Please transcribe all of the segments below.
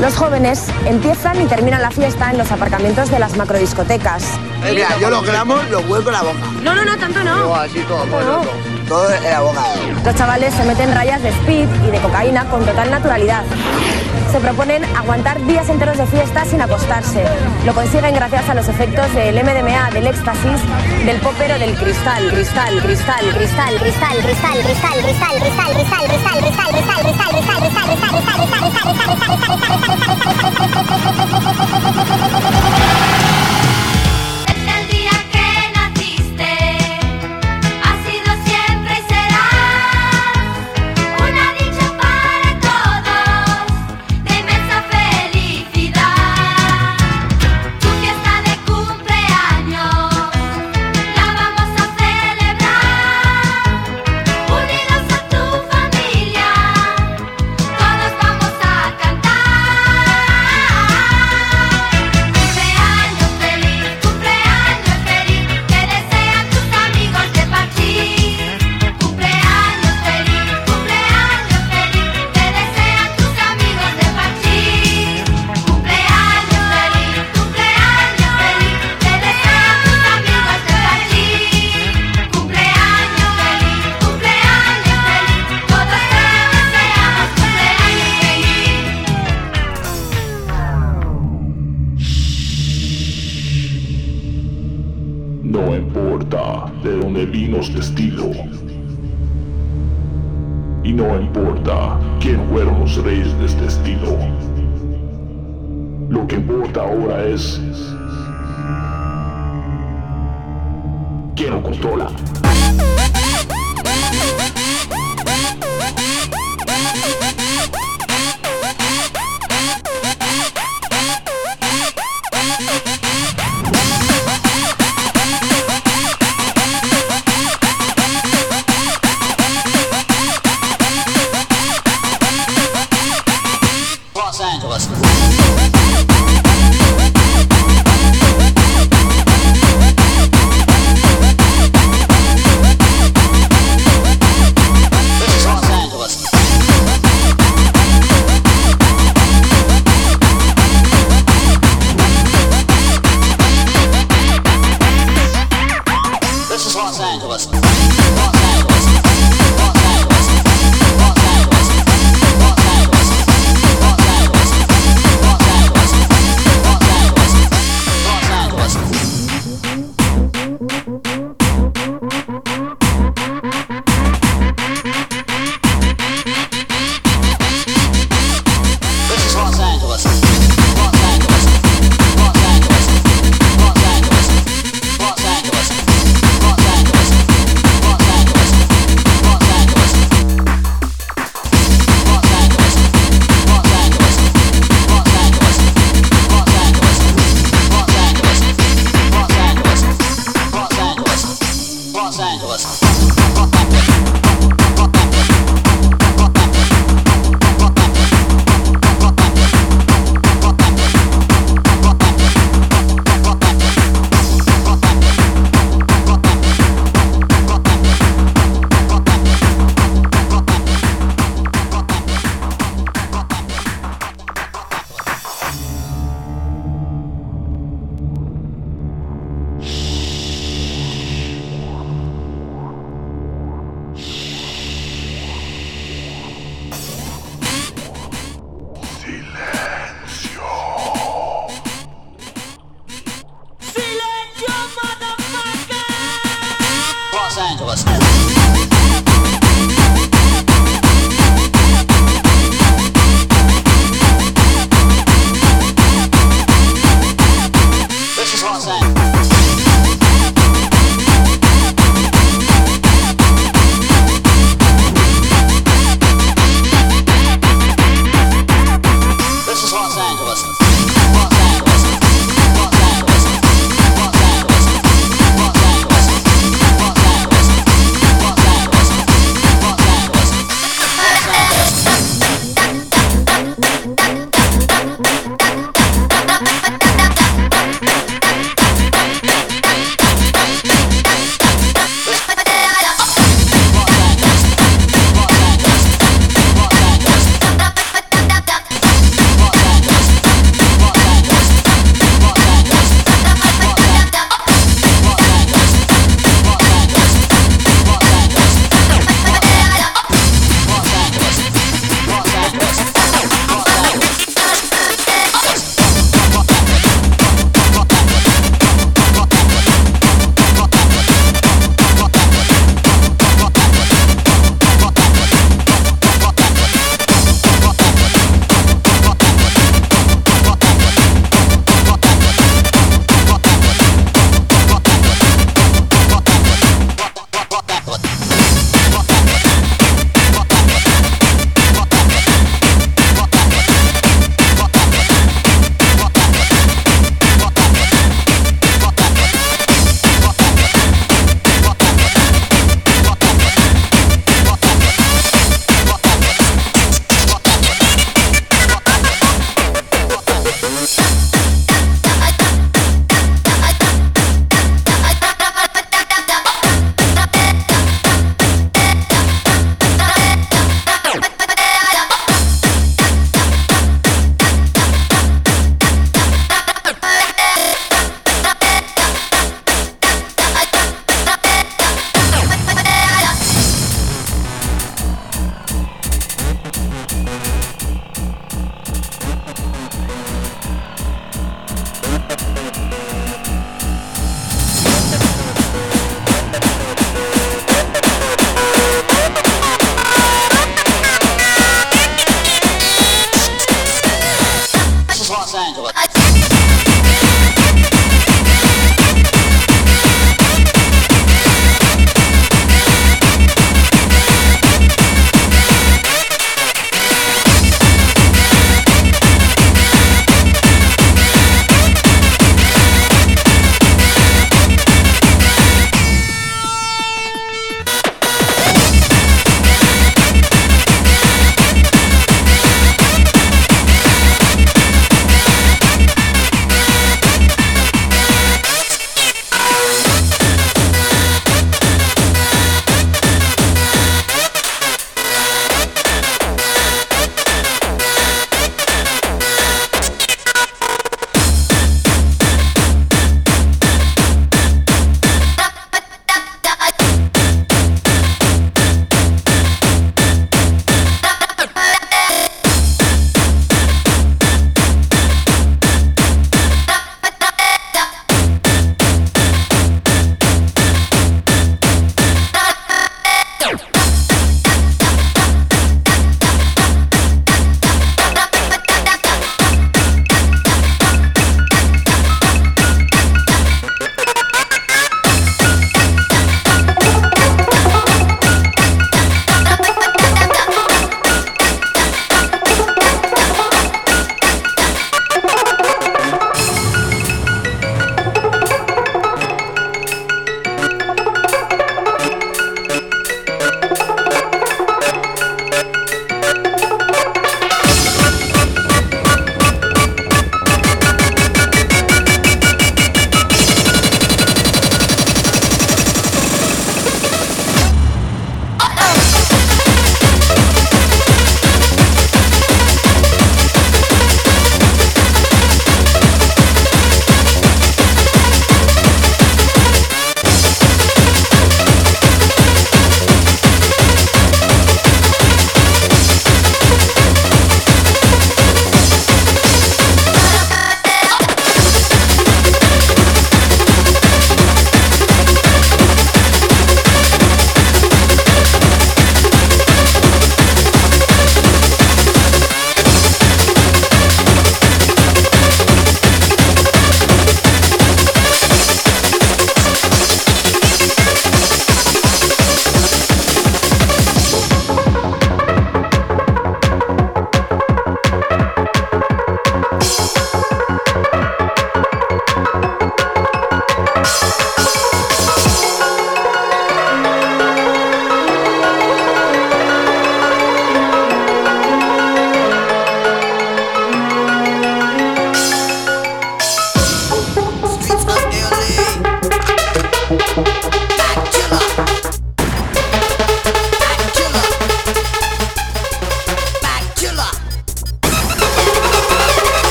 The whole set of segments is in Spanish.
Los jóvenes empiezan y terminan la fiesta en los aparcamientos de las macrodiscotecas. Eh, mira, yo los gramos los vuelco en la boca. No, no, no, tanto no. No, así todo, todo, todo. Todo en la boca. Los chavales se meten rayas de speed y de cocaína con total naturalidad. Se proponen aguantar días enteros de fiesta sin acostarse. Lo consiguen gracias a los efectos del MDMA, del éxtasis, del popero, del cristal, cristal, cristal, cristal, cristal, cristal, cristal, cristal, cristal, cristal, cristal, cristal, cristal, cristal, cristal, cristal, Desde estilo. Y no importa quién fueron los reyes de este estilo. Lo que importa ahora es quién lo controla.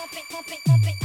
pump it, pump it, pump it.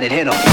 that it hit him.